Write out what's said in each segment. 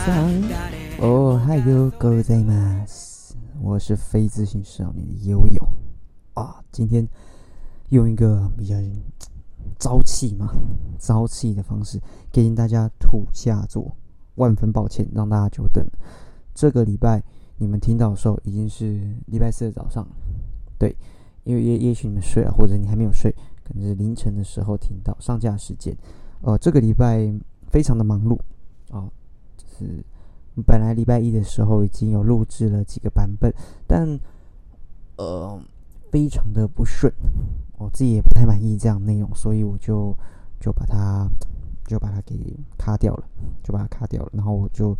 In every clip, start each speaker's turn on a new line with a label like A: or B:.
A: 皆さん、哦嗨哟，ございます。我是非自信少年的悠悠啊，今天用一个比较朝气嘛，朝气的方式给大家吐下座，万分抱歉让大家久等了。这个礼拜你们听到的时候已经是礼拜四的早上了，对，因为也也许你们睡了，或者你还没有睡，可能是凌晨的时候听到上架时间。呃，这个礼拜非常的忙碌啊，就 是本来礼拜一的时候已经有录制了几个版本，但呃非常的不顺，我自己也不太满意这样内容，所以我就就把它就把它给卡掉了，就把它卡掉了，然后我就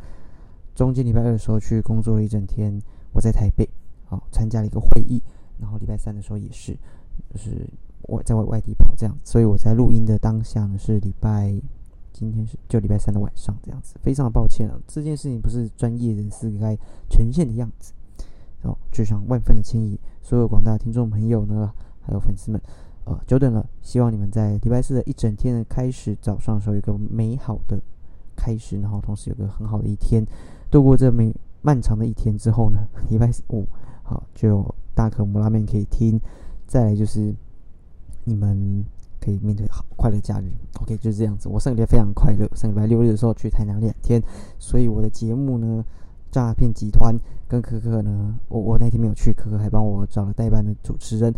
A: 中间礼拜二的时候去工作了一整天，我在台北啊参加了一个会议，然后礼拜三的时候也是，就是我在外外地跑这样，所以我在录音的当下呢是礼拜。今天是就礼拜三的晚上这样子，非常的抱歉啊，这件事情不是专业人士该呈现的样子，哦，就想万分的歉意。所有广大听众朋友呢，还有粉丝们，呃，久等了，希望你们在礼拜四的一整天的开始，早上的时候有个美好的开始，然后同时有个很好的一天，度过这美漫长的一天之后呢，礼拜五好就有大可摩拉面可以听，再来就是你们。可以面对好快乐假日，OK，就是这样子。我上个礼拜非常快乐，上个礼拜六日的时候去台南两天，所以我的节目呢，诈骗集团跟可可呢，我我那天没有去，可可还帮我找了代班的主持人，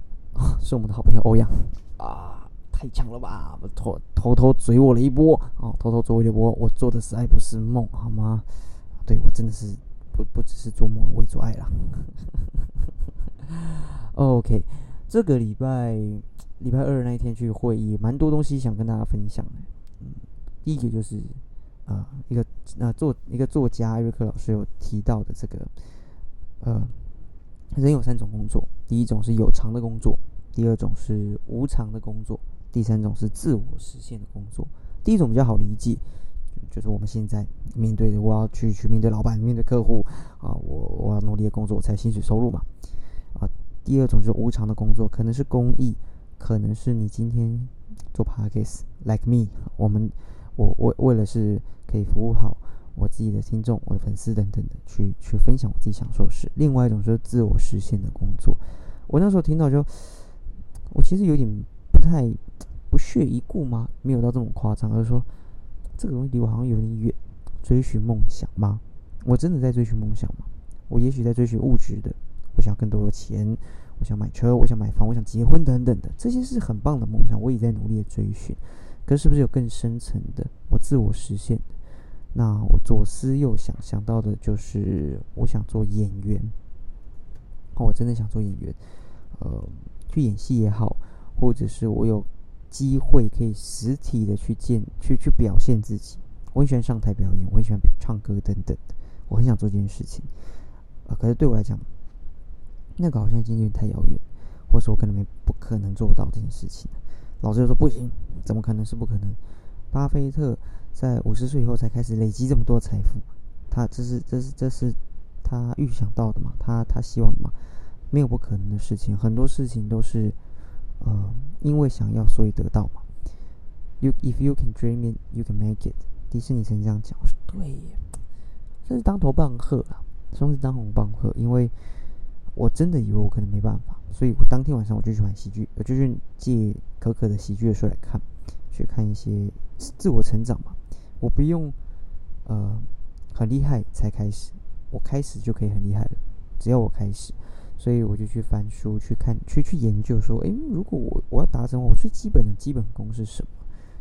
A: 是我们的好朋友欧阳啊，太强了吧！偷偷偷嘴我了一波，哦，偷偷嘴我一波，我做的是爱不是梦，好吗？对我真的是不不只是做梦，我也做爱了。OK，这个礼拜。礼拜二那一天去会议，蛮多东西想跟大家分享的。嗯，第一个就是啊，一个啊作一个作家艾瑞克老师有提到的这个，呃，人有三种工作，第一种是有偿的工作，第二种是无偿的工作，第三种是自我实现的工作。第一种比较好理解，就是我们现在面对的，我要去去面对老板，面对客户啊，我我要努力的工作我才薪水收入嘛。啊，第二种就是无偿的工作，可能是公益。可能是你今天做 podcast，like me，我们我我为了是可以服务好我自己的听众、我的粉丝等等的，去去分享我自己想说的事。另外一种就是自我实现的工作。我那时候听到就，我其实有点不太不屑一顾吗？没有到这么夸张，而是说这个东西离我好像有点远。追寻梦想吗？我真的在追寻梦想吗？我也许在追寻物质的，我想更多的钱。我想买车，我想买房，我想结婚，等等的，这些是很棒的梦想，我也在努力的追寻。可是不是有更深层的，我自我实现？那我左思右想，想到的就是我想做演员。哦，我真的想做演员，呃，去演戏也好，或者是我有机会可以实体的去见，去去表现自己。我很喜欢上台表演，我很喜欢唱歌等等的，我很想做这件事情。呃，可是对我来讲，那个好像已经有点太遥远，或者说我可能没不可能做到这件事情。老师就说不行，怎么可能是不可能？巴菲特在五十岁以后才开始累积这么多财富，他这是这是这是他预想到的嘛？他他希望的嘛？没有不可能的事情，很多事情都是呃因为想要所以得到嘛。You if you can dream it, you can make it。迪士尼曾经这样讲，我说对耶，这是当头棒喝啊，算是当头棒喝，因为。我真的以为我可能没办法，所以我当天晚上我就去买喜剧，我就去借可可的喜剧的书来看，去看一些自我成长嘛。我不用呃很厉害才开始，我开始就可以很厉害了，只要我开始。所以我就去翻书去看，去去研究说，诶，如果我我要达成我最基本的基本功是什么？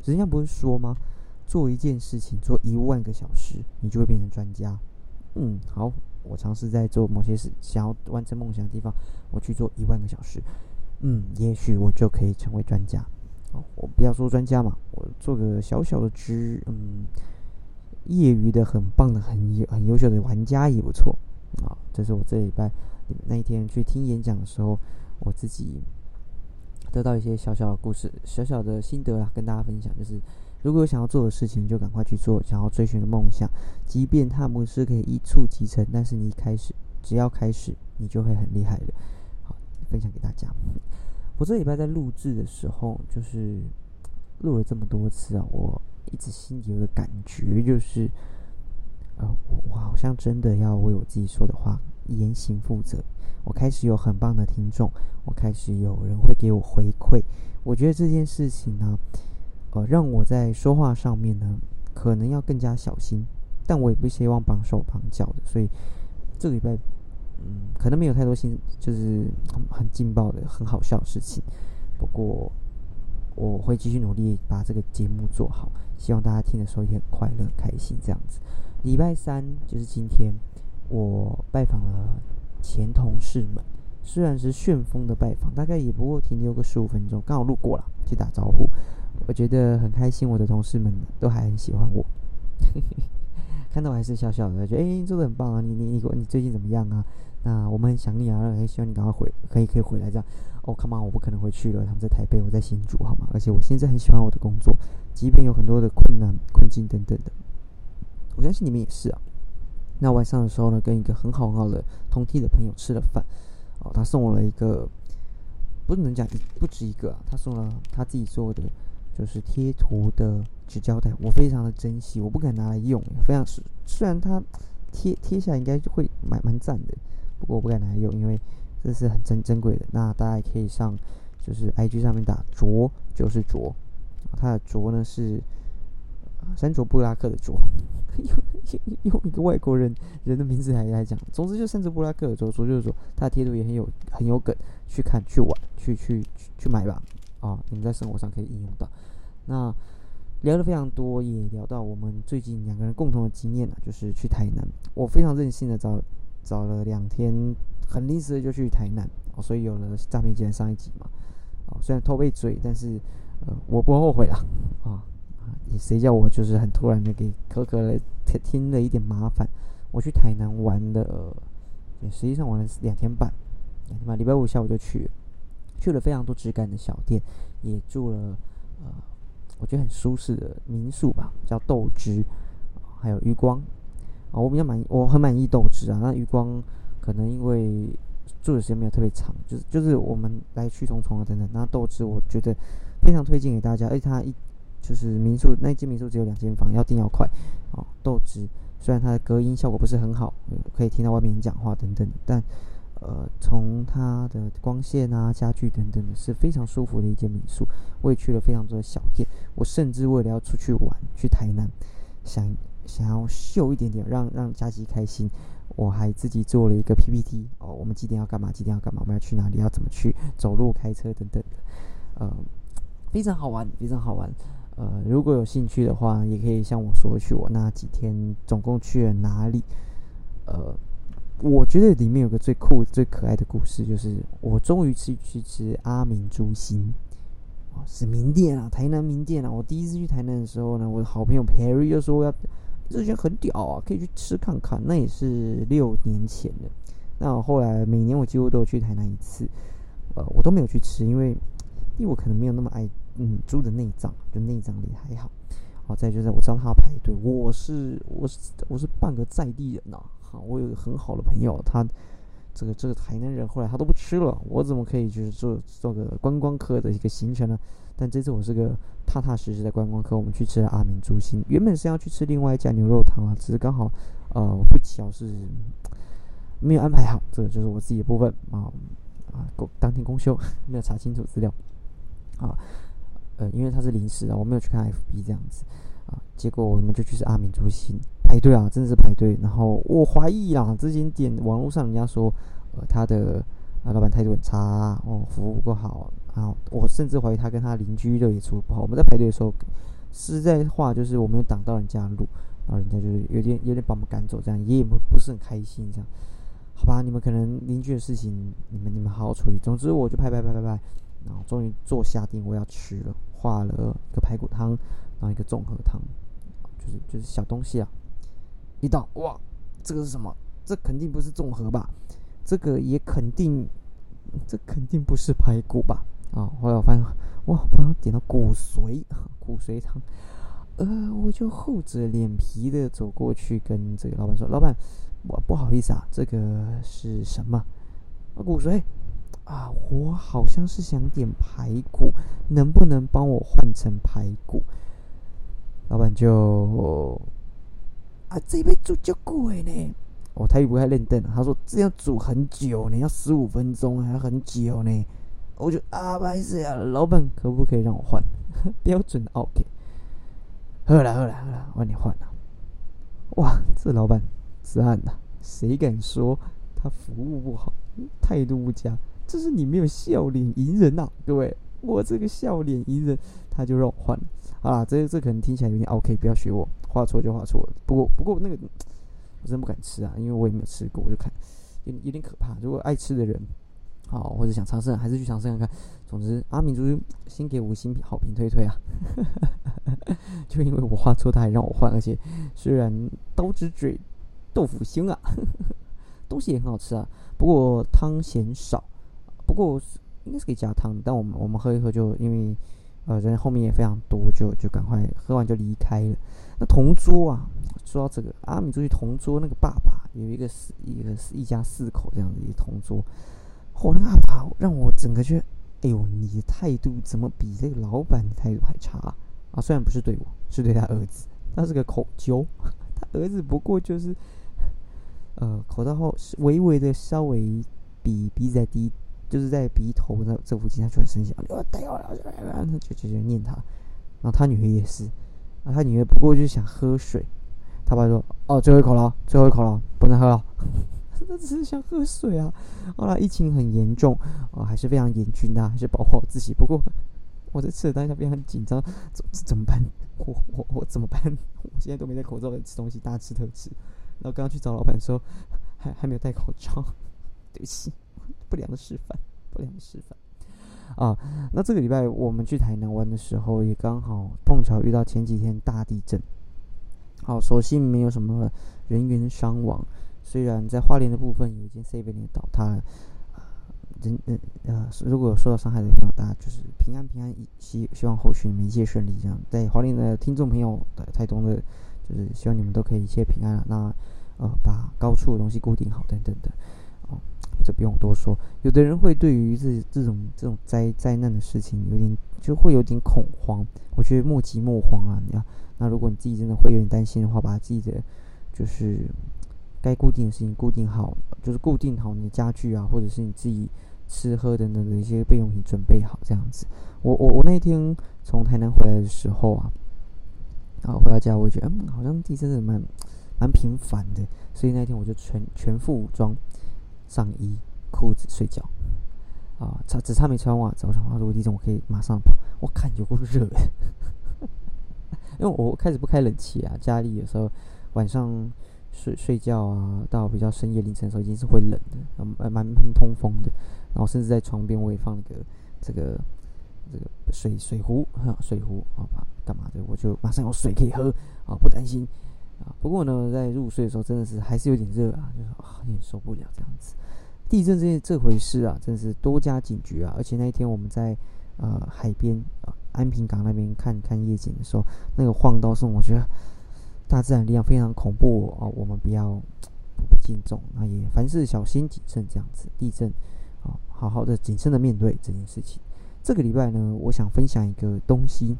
A: 人家不是说吗？做一件事情做一万个小时，你就会变成专家。嗯，好。我尝试在做某些事，想要完成梦想的地方，我去做一万个小时，嗯，也许我就可以成为专家。哦，我不要说专家嘛，我做个小小的职，嗯，业余的很棒的、很优很优秀的玩家也不错。啊，这是我这礼拜那一天去听演讲的时候，我自己得到一些小小的故事、小小的心得啊，跟大家分享，就是。如果有想要做的事情，就赶快去做；想要追寻的梦想，即便它不是可以一触即成，但是你一开始，只要开始，你就会很厉害的。好，分享给大家。我这礼拜在录制的时候，就是录了这么多次啊，我一直心里有个感觉，就是呃，我好像真的要为我自己说的话言行负责。我开始有很棒的听众，我开始有人会给我回馈。我觉得这件事情呢，呃，让我在说话上面呢，可能要更加小心。但我也不希望绑手绑脚的，所以这个礼拜，嗯，可能没有太多新，就是很很劲爆的、很好笑的事情。不过我会继续努力把这个节目做好，希望大家听的时候也很快乐、开心这样子。礼拜三就是今天，我拜访了前同事们，虽然是旋风的拜访，大概也不过停留个十五分钟，刚好路过了去打招呼，我觉得很开心，我的同事们都还很喜欢我。看到我还是笑笑的，觉得哎，做的很棒啊！你你你你最近怎么样啊？那我们很想你啊，很希望你赶快回，可以可以回来这样。哦，Come on，我不可能回去了，他们在台北，我在新竹，好吗？而且我现在很喜欢我的工作，即便有很多的困难、困境等等的，我相信你们也是啊。那晚上的时候呢，跟一个很好很好的同梯的朋友吃了饭，哦，他送我了一个，不能讲不止一个啊，他送了他自己做的。就是贴图的纸胶带，我非常的珍惜，我不敢拿来用，非常是虽然它贴贴下应该就会蛮蛮赞的，不过我不敢拿来用，因为这是很珍珍贵的。那大家也可以上就是 I G 上面打卓就是卓，它的卓呢 是山卓布拉克的卓，用用一个外国人人的名字来来讲，总之就山卓布拉克的卓，卓就是说它的贴图也很有很有梗，去看去玩去去去去买吧。啊，你们在生活上可以应用到。那聊的非常多，也聊到我们最近两个人共同的经验啊，就是去台南。我非常任性的找找了两天，很临时的就去台南哦，所以有了诈骗集团上一集嘛。哦，虽然偷被追，但是呃，我不后悔了啊。也谁叫我就是很突然的给可可了听听了一点麻烦。我去台南玩的，也实际上玩了两天半，两天半，礼拜五下午就去。去了非常多质感的小店，也住了呃，我觉得很舒适的民宿吧，叫豆汁，还有余光啊，我比较满意，我很满意豆汁啊。那余光可能因为住的时间没有特别长，就是就是我们来去匆匆啊等等。那豆汁我觉得非常推荐给大家，而且它一就是民宿那间民宿只有两间房，要订要快哦。豆汁虽然它的隔音效果不是很好，可以听到外面人讲话等等，但。呃，从它的光线啊、家具等等的，是非常舒服的一间民宿。我也去了非常多的小店，我甚至为了要出去玩，去台南，想想要秀一点点，让让佳琪开心，我还自己做了一个 PPT 哦，我们几点要干嘛？几点要干嘛？我们要去哪里？要怎么去？走路、开车等等的，呃，非常好玩，非常好玩。呃，如果有兴趣的话，也可以向我索取我那几天总共去了哪里，呃。我觉得里面有个最酷、最可爱的故事，就是我终于去去吃阿明猪心，哦，是名店啊，台南名店啊。我第一次去台南的时候呢，我的好朋友 Perry 就说要，这间很屌啊，可以去吃看看。那也是六年前的。那我后来每年我几乎都有去台南一次，呃，我都没有去吃，因为因为我可能没有那么爱嗯猪的内脏，就内脏里还好。好，再就是我知道他要排队，我是我是我是半个在地人呐。我有个很好的朋友，他这个这个台南人，后来他都不吃了，我怎么可以就是做做个观光客的一个行程呢？但这次我是个踏踏实实的观光客，我们去吃了阿明猪心，原本是要去吃另外一家牛肉汤啊，只是刚好呃不巧是没有安排好，这个就是我自己的部分啊啊公当天公休，没有查清楚资料啊，呃因为他是临时的，我没有去看 FB 这样子。啊，结果我们就去吃阿明猪心，排队啊，真的是排队。然后我怀疑啦，这间店网络上人家说，呃，他的啊老板态度很差，哦，服务不够好啊。我甚至怀疑他跟他邻居的也处不好。我们在排队的时候，实在话就是我没有挡到人家路，然后人家就是有点有点把我们赶走，这样也不不是很开心，这样。好吧，你们可能邻居的事情，你们你们好好处理。总之我就拍拍拍拍拍，然后终于坐下定我要吃了，画了一个排骨汤。然后一个综合汤，就是就是小东西啊，一到哇，这个是什么？这肯定不是综合吧？这个也肯定，这肯定不是排骨吧？啊！后来我发现，哇，我要点到骨髓，骨髓汤。呃，我就厚着脸皮的走过去跟这个老板说：“老板，我不好意思啊，这个是什么？骨髓啊，我好像是想点排骨，能不能帮我换成排骨？”老板就啊，这杯煮就贵呢。我台语不太认得，他说这样煮很久呢，要十五分钟，还要很久呢。我就啊，不好意思呀，老板可不可以让我换？标准 OK。喝了喝了喝了，我你换了。哇，这老板赞呐！谁敢说他服务不好，态度不佳？这是你没有笑脸迎人呐，各位。我这个笑脸迎人，他就让我换了。啊，这这可能听起来有点 OK，不要学我，画错就画错了。不过不过那个。我真不敢吃啊，因为我也没有吃过，我就看有有点可怕。如果爱吃的人，好或者想尝试，还是去尝试看看。总之，阿明叔先给五星好评推推啊！就因为我画错，他还让我换，而且虽然刀子嘴豆腐心啊，东西也很好吃啊，不过汤嫌少。不过应该是可以加汤，但我们我们喝一喝就因为呃人后面也非常多，就就赶快喝完就离开了。那同桌啊。说到这个，阿米出去同桌那个爸爸有一个四一个是一家四口这样子一同桌，嚯，那个阿爸让我整个觉得，哎呦，你的态度怎么比这个老板的态度还差啊？虽然不是对我，是对他儿子，他是个口交，他儿子不过就是，呃，口罩后是微微的稍微比鼻子低，就是在鼻头那这附近，他就很生气，我带我了，就就就念他，然后他女儿也是，啊，他女儿不过就想喝水。他爸说：“哦，最后一口了，最后一口了，不能喝了。他只是想喝水啊。后来疫情很严重，哦，还是非常严峻的，还是保护好自己。不过我在吃的当下非常紧张，怎怎么办？我我我怎么办？我现在都没戴口罩在吃东西，大吃特吃。然后刚刚去找老板说，还还没有戴口罩，对不起，不良的示范，不良的示范。啊，那这个礼拜我们去台南玩的时候，也刚好碰巧遇到前几天大地震。”好，所幸没有什么人员伤亡。虽然在花莲的部分有一间 C 店倒塌，人人呃，如果有受到伤害的朋友，大家就是平安平安，希希望后续你们一切顺利。这样，在花莲的听众朋友的台东的，就是希望你们都可以一切平安。那呃，把高处的东西固定好，等等的。这不用多说。有的人会对于这这种这种灾灾难的事情有点就会有点恐慌。我觉得莫急莫慌啊，你要。那如果你自己真的会有点担心的话，把自己的就是该固定的事情固定好，就是固定好你的家具啊，或者是你自己吃喝等等的一些备用品准备好这样子。我我我那天从台南回来的时候啊，然后回到家我觉得嗯好像地震的蛮蛮频繁的，所以那天我就全全副武装，上衣裤子睡觉啊，差只差没穿袜子。我想啊如果地震我可以马上跑，我看有够热。因为我开始不开冷气啊，家里有时候晚上睡睡觉啊，到比较深夜凌晨的时候，已经是会冷的，蛮蛮通风的。然后甚至在床边我也放了个这个这个水水壶，水壶啊，干嘛的？我就马上有水可以喝啊，不担心啊。不过呢，在入睡的时候真的是还是有点热啊，就是啊有点受不了这样子。地震这这回事啊，真的是多加警觉啊。而且那一天我们在呃海边啊。安平港那边看看夜景的时候，那个晃到是我觉得大自然力量非常恐怖啊！我们不要不敬重，那也凡事小心谨慎这样子。地震啊，好好的谨慎的面对这件事情。这个礼拜呢，我想分享一个东西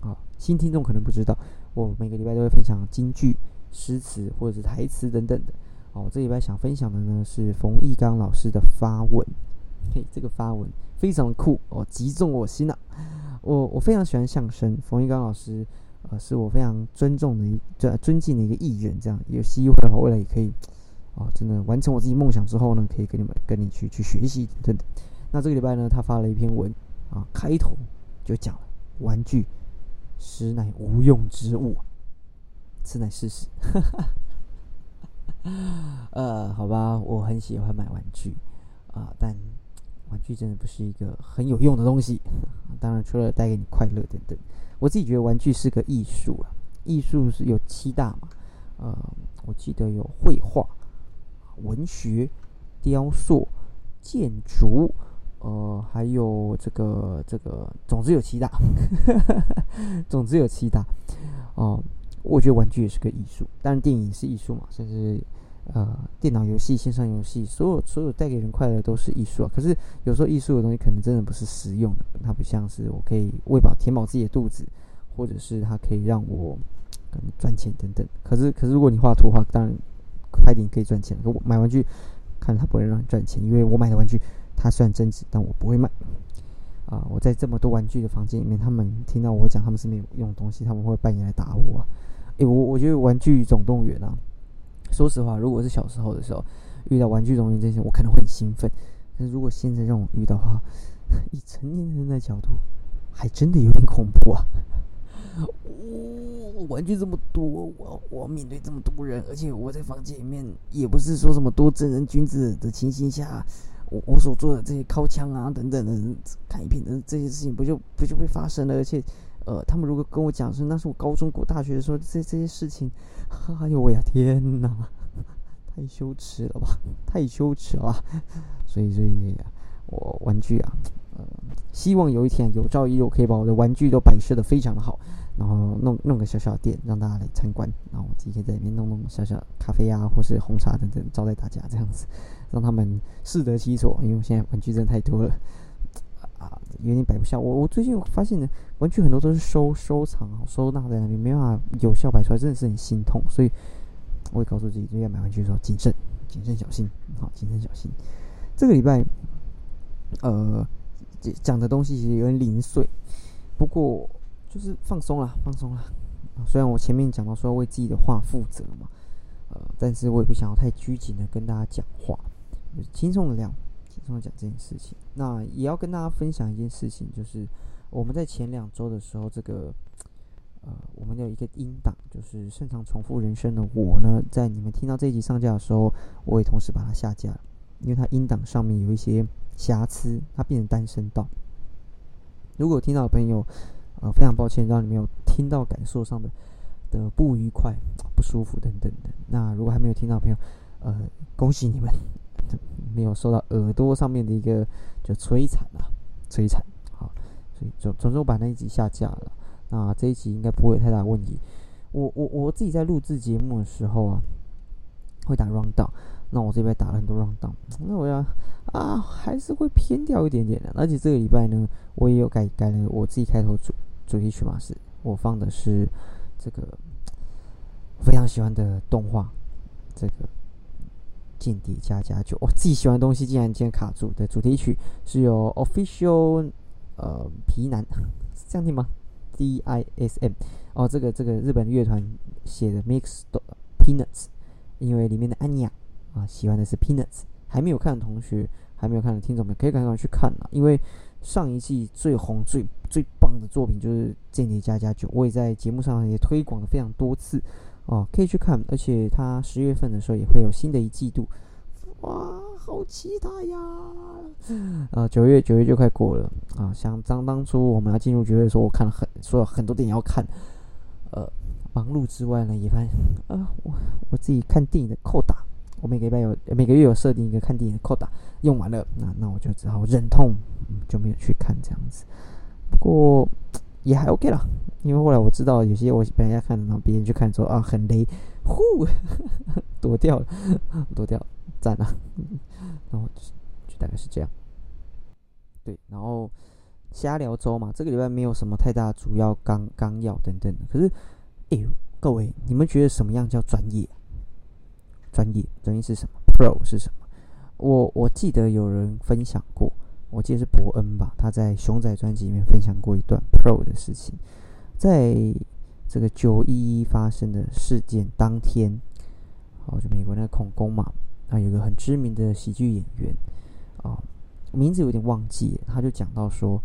A: 啊，新听众可能不知道，我每个礼拜都会分享京剧、诗词或者是台词等等的。哦，这礼拜想分享的呢是冯玉刚老师的发文，嘿，这个发文非常酷哦，击中我心了。我我非常喜欢相声，冯玉刚老师，呃，是我非常尊重的一尊尊敬的一个艺人。这样有机会的话，未来也可以，啊，真的完成我自己梦想之后呢，可以跟你们跟你去去学习等等。那这个礼拜呢，他发了一篇文，啊，开头就讲了玩具实乃无用之物，此乃事实。呃，好吧，我很喜欢买玩具，啊，但。玩具真的不是一个很有用的东西，当然除了带给你快乐等等。我自己觉得玩具是个艺术啊，艺术是有七大嘛，呃，我记得有绘画、文学、雕塑、建筑，呃，还有这个这个，总之有七大，总之有七大。哦，我觉得玩具也是个艺术，当然电影是艺术嘛，甚至。呃，电脑游戏、线上游戏，所有所有带给人快乐都是艺术啊。可是有时候艺术的东西可能真的不是实用的，它不像是我可以喂饱填饱自己的肚子，或者是它可以让我赚钱等等。可是，可是如果你画图的话，当然拍电影可以赚钱。可我买玩具，看它不会让你赚钱，因为我买的玩具它虽然增值，但我不会卖。啊，我在这么多玩具的房间里面，他们听到我讲他们是没有用东西，他们会半夜来打我。诶，我我觉得《玩具总动员》啊，说实话，如果是小时候的时候遇到《玩具总动员》这些，我可能会很兴奋。但如果现在让我遇到的话，以成年人的角度，还真的有点恐怖啊！我玩具这么多，我我面对这么多人，而且我在房间里面也不是说什么多正人君子的情形下，我我所做的这些靠枪啊等等的看一片的这些事情，不就不就会发生了？而且，呃，他们如果跟我讲说那是我高中、过大学的时候这这些事情，哎呦喂呀，天哪，太羞耻了吧，太羞耻了！所以，所以。我玩具啊，呃，希望有一天有朝一日我可以把我的玩具都摆设的非常的好，然后弄弄个小小店让大家来参观，然后我自己可以在里面弄弄小小咖啡啊，或是红茶等等招待大家这样子，让他们适得其所。因为现在玩具真的太多了，啊，有点摆不下。我我最近发现呢，玩具很多都是收收藏、收纳在那边，没办法有效摆出来，真的是很心痛。所以我会告诉自己，就要买玩具的时候谨慎、谨慎小心，好，谨慎小心。这个礼拜。呃，讲的东西其实有点零碎，不过就是放松了，放松了。虽然我前面讲到说要为自己的话负责嘛，呃，但是我也不想要太拘谨的跟大家讲话，轻松的聊，轻松的讲这件事情。那也要跟大家分享一件事情，就是我们在前两周的时候，这个呃，我们有一个音档，就是擅长重复人生的我呢，在你们听到这一集上架的时候，我也同时把它下架了，因为它音档上面有一些。瑕疵，它变成单声道。如果听到的朋友，呃，非常抱歉，让你没有听到感受上的的不愉快、不舒服等等的。那如果还没有听到的朋友，呃，恭喜你们，没有受到耳朵上面的一个就摧残啊，摧残。好，所以总总之我把那一集下架了。那这一集应该不会有太大问题。我我我自己在录制节目的时候啊，会打 round down。那我这边打了很多 round down，那我要啊还是会偏掉一点点的。而且这个礼拜呢，我也有改改了我自己开头主主题曲嘛，是我放的是这个非常喜欢的动画，这个《间谍加加九》。我自己喜欢的东西竟然竟然卡住的主题曲是由 official 呃皮男是 这样听吗？D I S M 哦，这个这个日本乐团写的 Mix Peanuts，因为里面的安妮亚。啊，喜欢的是 Peanuts，还没有看的同学，还没有看的听众们，可以赶快去看啊！因为上一季最红、最最棒的作品就是《间谍加加九》，我也在节目上也推广了非常多次哦，可以去看。而且它十月份的时候也会有新的一季度，哇，好期待呀！啊，九月九月就快过了啊！想当当初我们要进入九月的时候，我看了很说了很多电影要看，呃，忙碌之外呢，也发现啊，我我自己看电影的扣打。我每个礼拜有每个月有设定一个看电影的扣打，用完了，那那我就只好忍痛就没有去看这样子。不过也还 OK 啦，因为后来我知道有些我本来要看，然后别人去看之后啊很雷，呼 躲掉了，躲掉，赞了。然后就大概是这样。对，然后瞎聊周嘛，这个礼拜没有什么太大主要纲纲要等等的。可是，哎呦，各位，你们觉得什么样叫专业？专业，专业是什么？Pro 是什么？我我记得有人分享过，我记得是伯恩吧，他在熊仔专辑里面分享过一段 Pro 的事情。在这个九一一发生的事件当天，哦，就美国那个恐攻嘛，那，有个很知名的喜剧演员，啊，名字有点忘记，他就讲到说，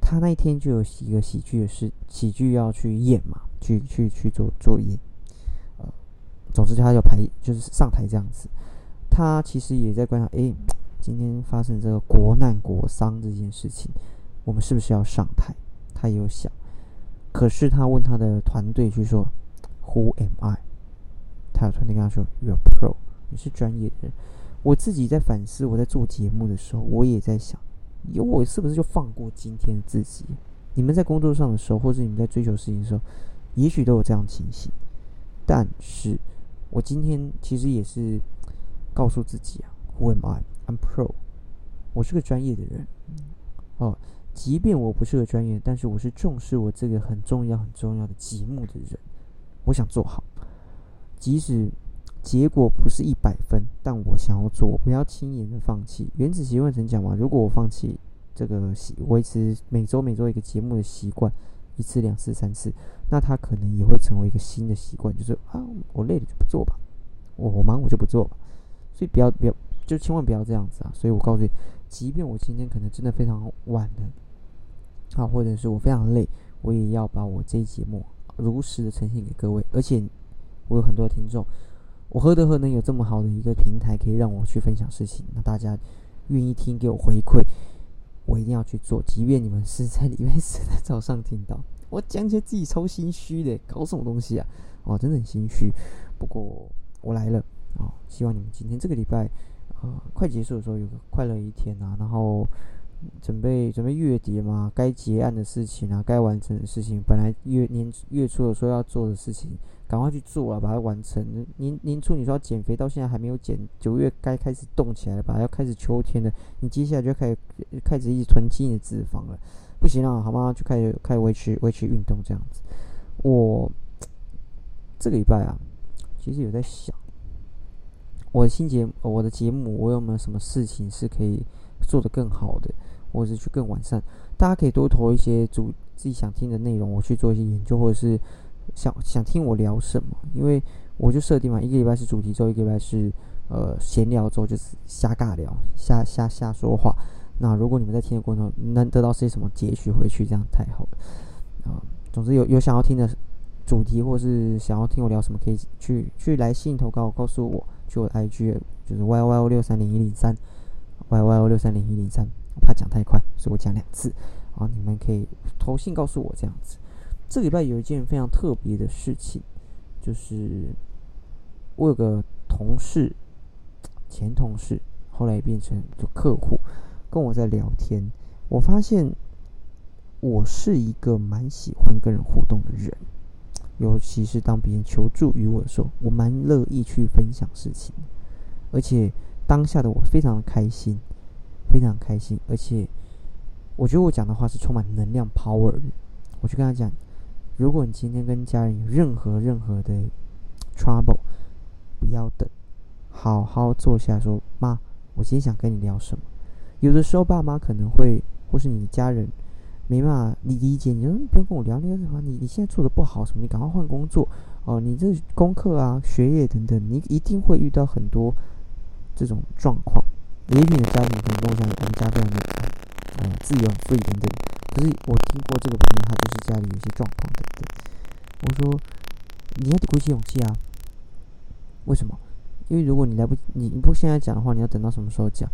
A: 他那一天就有一个喜剧的事，喜剧要去演嘛，去去去做做演。总之，他要排，就是上台这样子。他其实也在观察，哎，今天发生这个国难国丧这件事情，我们是不是要上台？他也有想。可是他问他的团队，就说：“Who am I？” 他的团队跟他说：“You are pro，你是专业的人。”我自己在反思，我在做节目的时候，我也在想，有我是不是就放过今天的自己？你们在工作上的时候，或是你们在追求事情的时候，也许都有这样情形，但是。我今天其实也是告诉自己啊，Who am I? I'm pro。我是个专业的人，哦，即便我不是个专业，但是我是重视我这个很重要、很重要的节目的人。我想做好，即使结果不是一百分，但我想要做，不要轻言的放弃。原子习惯曾讲嘛，如果我放弃这个习维持每周每周一个节目的习惯，一次、两次、三次，那他可能也会成为一个新的习惯，就是啊，我累了就不做吧，我我忙我就不做吧。所以不要不要，就千万不要这样子啊！所以我告诉你，即便我今天可能真的非常晚了，啊，或者是我非常累，我也要把我这一节目如实的呈现给各位。而且我有很多听众，我何德何能有这么好的一个平台可以让我去分享事情？那大家愿意听，给我回馈，我一定要去做。即便你们是在礼拜四的早上听到，我讲起来自己超心虚的，搞什么东西啊？哦，真的很心虚。不过我来了。哦，希望你们今天这个礼拜，快结束的时候有个快乐一天啊。然后准备准备月底嘛，该结案的事情啊，该完成的事情，本来月年月初的时候要做的事情，赶快去做啊，把它完成。年年初你说要减肥，到现在还没有减，九月该开始动起来了吧？要开始秋天了，你接下来就开始开始一直囤积你的脂肪了，不行了，好吗？就开始开始维持维持运动这样子。我这个礼拜啊，其实有在想。我的新节目，我的节目，我有没有什么事情是可以做得更好的，或者是去更完善？大家可以多投一些主自己想听的内容，我去做一些研究，或者是想想听我聊什么？因为我就设定嘛，一个礼拜是主题周，一个礼拜是呃闲聊周，就是瞎尬聊、瞎瞎瞎说话。那如果你们在听的过程中能得到些什么截取回去，这样太好了啊！总之有有想要听的主题，或是想要听我聊什么，可以去去来信投稿告诉我。就 IG 就是 Y Y O 六三零一零三，Y Y O 六三零一零三，我怕讲太快，所以我讲两次。啊，你们可以投信告诉我这样子。这礼拜有一件非常特别的事情，就是我有个同事，前同事，后来变成就客户，跟我在聊天，我发现我是一个蛮喜欢跟人互动的人。尤其是当别人求助于我的时候，我蛮乐意去分享事情，而且当下的我非常的开心，非常开心，而且我觉得我讲的话是充满能量 power 的。我就跟他讲，如果你今天跟家人有任何任何的 trouble，不要等，好好坐下说，妈，我今天想跟你聊什么。有的时候爸妈可能会，或是你的家人。没办法，你理解，你说不要跟我聊那个什么，你你现在做的不好什么，你赶快换工作哦。你这功课啊、学业等等，你一定会遇到很多这种状况。也许你的家庭可能跟我讲，我们家非常的呃自由、free 等等。可是我听过这个朋友，他就是家里有些状况等等。我说你要鼓起勇气啊。为什么？因为如果你来不，你你不现在讲的话，你要等到什么时候讲？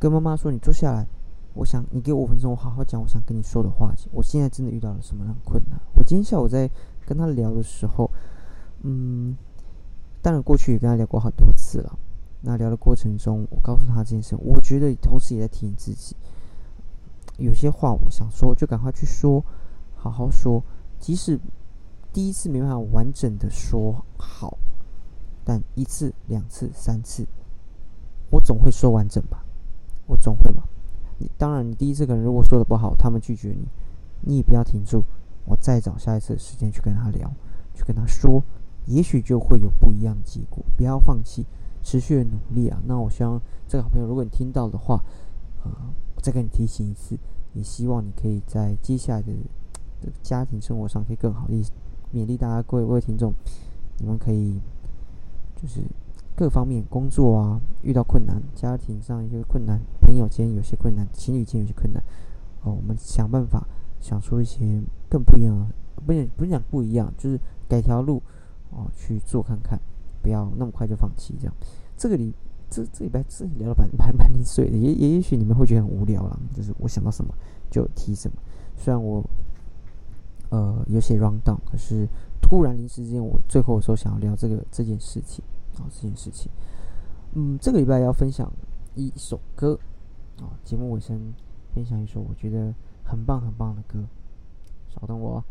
A: 跟妈妈说，你坐下来。我想你给我五分钟，我好好讲我想跟你说的话。我现在真的遇到了什么样的困难？我今天下午在跟他聊的时候，嗯，当然过去也跟他聊过很多次了。那聊的过程中，我告诉他这件事，我觉得同时也在提醒自己，有些话我想说，就赶快去说，好好说。即使第一次没办法完整的说好，但一次、两次、三次，我总会说完整吧？我总会吧？你当然，你第一次可能如果说的不好，他们拒绝你，你也不要停住，我再找下一次时间去跟他聊，去跟他说，也许就会有不一样的结果。不要放弃，持续的努力啊！那我希望这个好朋友，如果你听到的话，呃，我再跟你提醒一次，也希望你可以在接下来的家庭生活上可以更好。的勉励大家，各位各位听众，你们可以就是。各方面工作啊，遇到困难，家庭上一些困难，朋友间有些困难，情侣间有些困难，哦，我们想办法想出一些更不一样，不是不是讲不一样，就是改条路哦去做看看，不要那么快就放弃。这样，这个礼这这礼拜这聊了蛮蛮蛮零碎的，也也也许你们会觉得很无聊了，就是我想到什么就提什么。虽然我呃有些 run down，可是突然临时之间，我最后说想要聊这个这件事情。啊，这件事情，嗯，这个礼拜要分享一首歌，啊，节目尾声分享一首我觉得很棒很棒的歌，稍等我。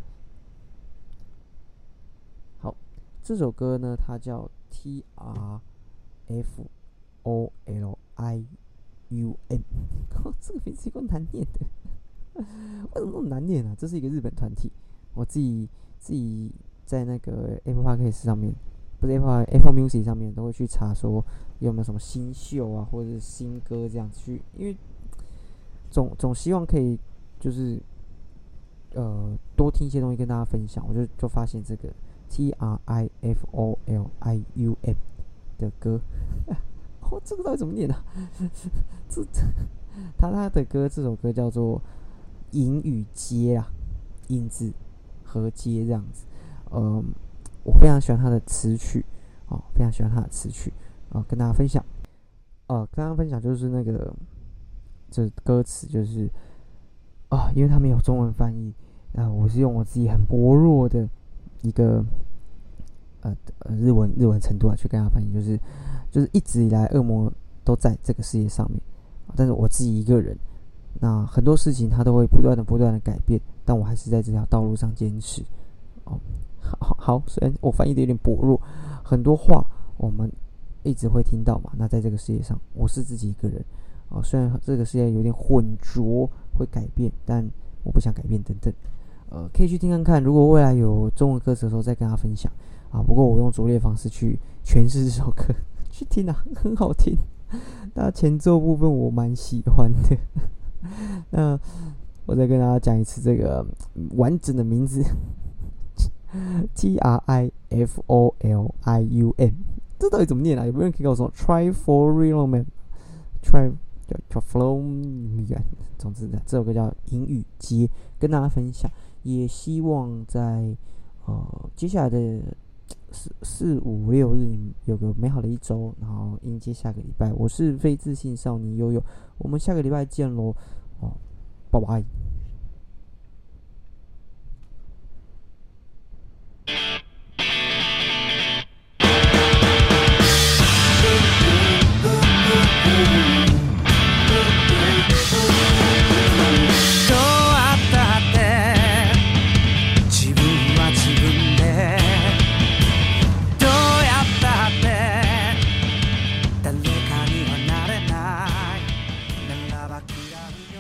A: 好，这首歌呢，它叫 T R F O L I U N，靠，这个名字够难念的，为什么那么难念呢？这是一个日本团体，我自己自己在那个 Apple Podcast 上面，不是 Apple Apple Music 上面，都会去查说有没有什么新秀啊，或者是新歌这样去，因为总总希望可以就是呃多听一些东西跟大家分享。我就就发现这个 T R I F O L I U M 的歌，哦，这个到底怎么念啊？这这他他的歌这首歌叫做《隐与街》啊，影子和街这样子。嗯，我非常喜欢他的词曲，哦，非常喜欢他的词曲，啊，跟大家分享。呃，跟大家分享就是那个这歌词就是啊，因为他没有中文翻译，啊，我是用我自己很薄弱的一个呃呃日文日文程度啊去跟他翻译，就是就是一直以来恶魔都在这个世界上面。但是我自己一个人，那很多事情他都会不断的、不断的改变，但我还是在这条道路上坚持。哦，好，好，虽然我翻译的有点薄弱，很多话我们一直会听到嘛。那在这个世界上，我是自己一个人。哦，虽然这个世界有点混浊，会改变，但我不想改变。等等，呃，可以去听看看。如果未来有中文歌词的时候，再跟他分享。啊，不过我用拙劣方式去诠释这首歌，去听啊，很好听。那前奏部分我蛮喜欢的，那我再跟大家讲一次这个完整的名字 T R I F O L I U M，这到底怎么念啊？有没有人可以告诉我？Try for real man，Try 叫 Flow Man，总之呢这首歌叫《英语街》，跟大家分享，也希望在呃接下来的。四四五六日，有个美好的一周，然后迎接下个礼拜。我是非自信少年悠悠，我们下个礼拜见喽，哦，拜拜。you